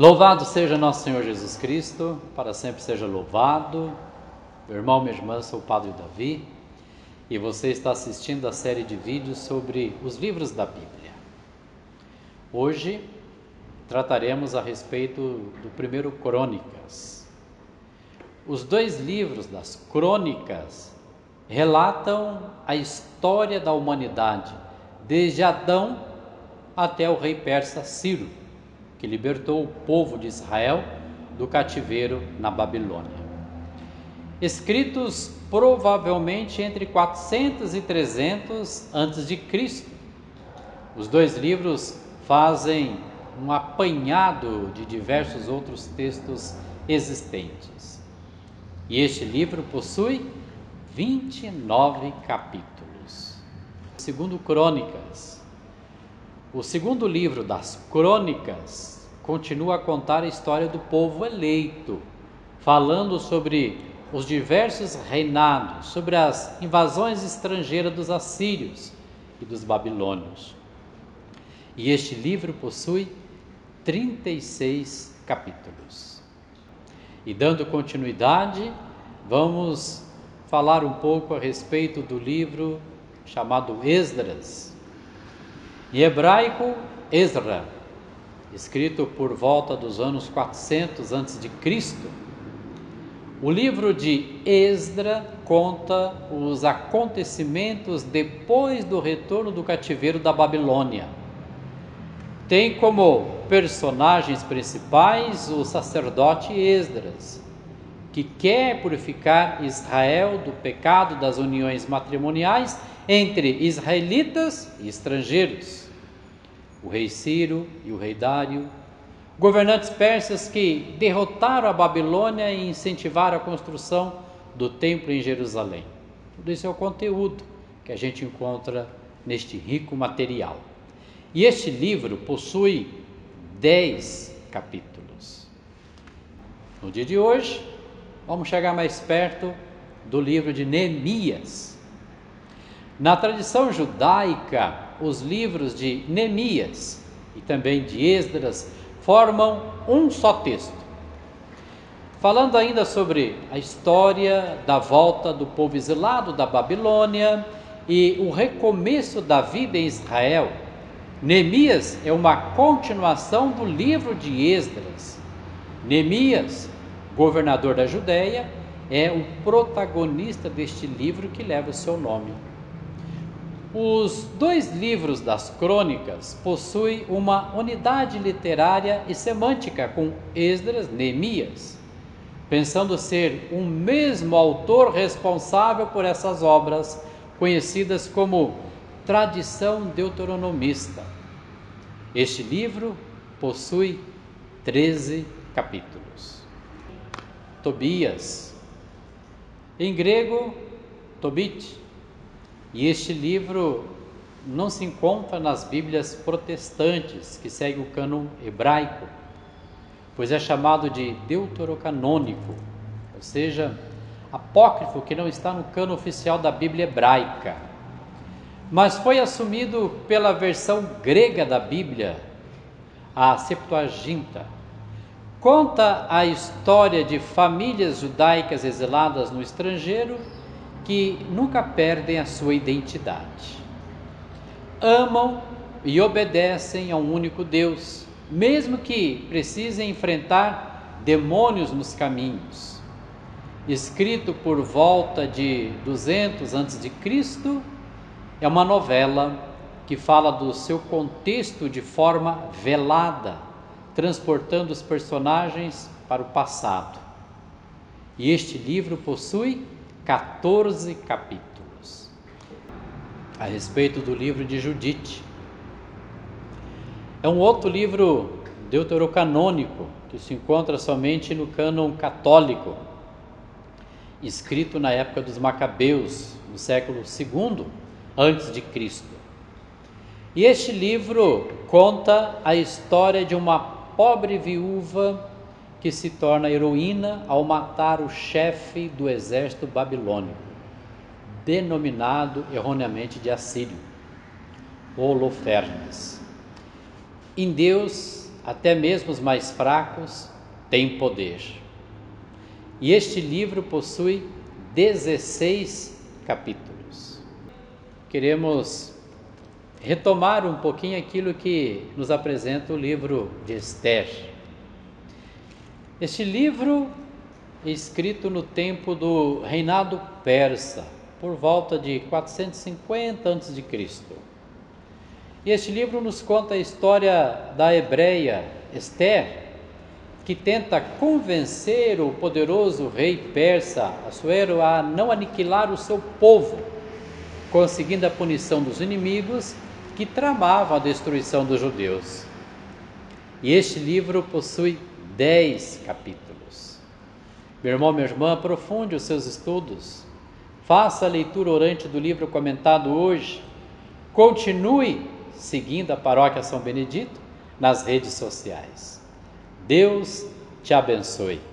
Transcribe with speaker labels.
Speaker 1: Louvado seja nosso Senhor Jesus Cristo, para sempre seja louvado. Meu irmão, minha irmã, sou o Padre Davi e você está assistindo a série de vídeos sobre os livros da Bíblia. Hoje trataremos a respeito do primeiro Crônicas. Os dois livros das Crônicas relatam a história da humanidade, desde Adão até o rei persa Ciro, que libertou o povo de Israel do cativeiro na Babilônia. Escritos provavelmente entre 400 e 300 antes de Cristo. Os dois livros fazem um apanhado de diversos outros textos existentes. E este livro possui 29 capítulos. Segundo Crônicas, o segundo livro das Crônicas continua a contar a história do povo eleito, falando sobre os diversos reinados, sobre as invasões estrangeiras dos assírios e dos babilônios. E este livro possui 36 capítulos. E dando continuidade, vamos falar um pouco a respeito do livro chamado Esdras. Em hebraico, Ezra, escrito por volta dos anos 400 a.C. O livro de Esdra conta os acontecimentos depois do retorno do cativeiro da Babilônia. Tem como personagens principais o sacerdote Esdras, que quer purificar Israel do pecado das uniões matrimoniais entre israelitas e estrangeiros. O rei Ciro e o rei Dário, governantes persas que derrotaram a Babilônia e incentivaram a construção do templo em Jerusalém. Tudo isso é o conteúdo que a gente encontra neste rico material. E este livro possui dez capítulos. No dia de hoje, vamos chegar mais perto do livro de Neemias. Na tradição judaica, os livros de Neemias e também de Esdras formam um só texto. Falando ainda sobre a história da volta do povo exilado da Babilônia e o recomeço da vida em Israel, Neemias é uma continuação do livro de Esdras. Neemias governador da Judéia, é o protagonista deste livro que leva o seu nome. Os dois livros das crônicas possuem uma unidade literária e semântica com Esdras, Neemias, pensando ser um mesmo autor responsável por essas obras, conhecidas como tradição deuteronomista. Este livro possui 13 capítulos. Tobias. Em grego, Tobit. E este livro não se encontra nas Bíblias protestantes, que seguem o cânon hebraico, pois é chamado de deuterocanônico, ou seja, apócrifo que não está no cano oficial da Bíblia hebraica, mas foi assumido pela versão grega da Bíblia, a Septuaginta, Conta a história de famílias judaicas exiladas no estrangeiro que nunca perdem a sua identidade. Amam e obedecem a um único Deus, mesmo que precisem enfrentar demônios nos caminhos. Escrito por volta de 200 a.C., é uma novela que fala do seu contexto de forma velada transportando os personagens para o passado. E este livro possui 14 capítulos. A respeito do livro de Judite. É um outro livro deuterocanônico que se encontra somente no cânon católico, escrito na época dos Macabeus, no século II antes de Cristo. E este livro conta a história de uma pobre viúva que se torna heroína ao matar o chefe do exército babilônico, denominado erroneamente de Assírio, Holofernes. Em Deus até mesmo os mais fracos, têm poder. E este livro possui 16 capítulos. Queremos retomar um pouquinho aquilo que nos apresenta o livro de Esther. Este livro é escrito no tempo do reinado persa, por volta de 450 a.C. E este livro nos conta a história da hebreia Esther, que tenta convencer o poderoso rei persa Assuero a não aniquilar o seu povo, conseguindo a punição dos inimigos que tramavam a destruição dos judeus. E este livro possui dez capítulos. Meu irmão, minha irmã, aprofunde os seus estudos. Faça a leitura orante do livro comentado hoje. Continue seguindo a Paróquia São Benedito nas redes sociais. Deus te abençoe.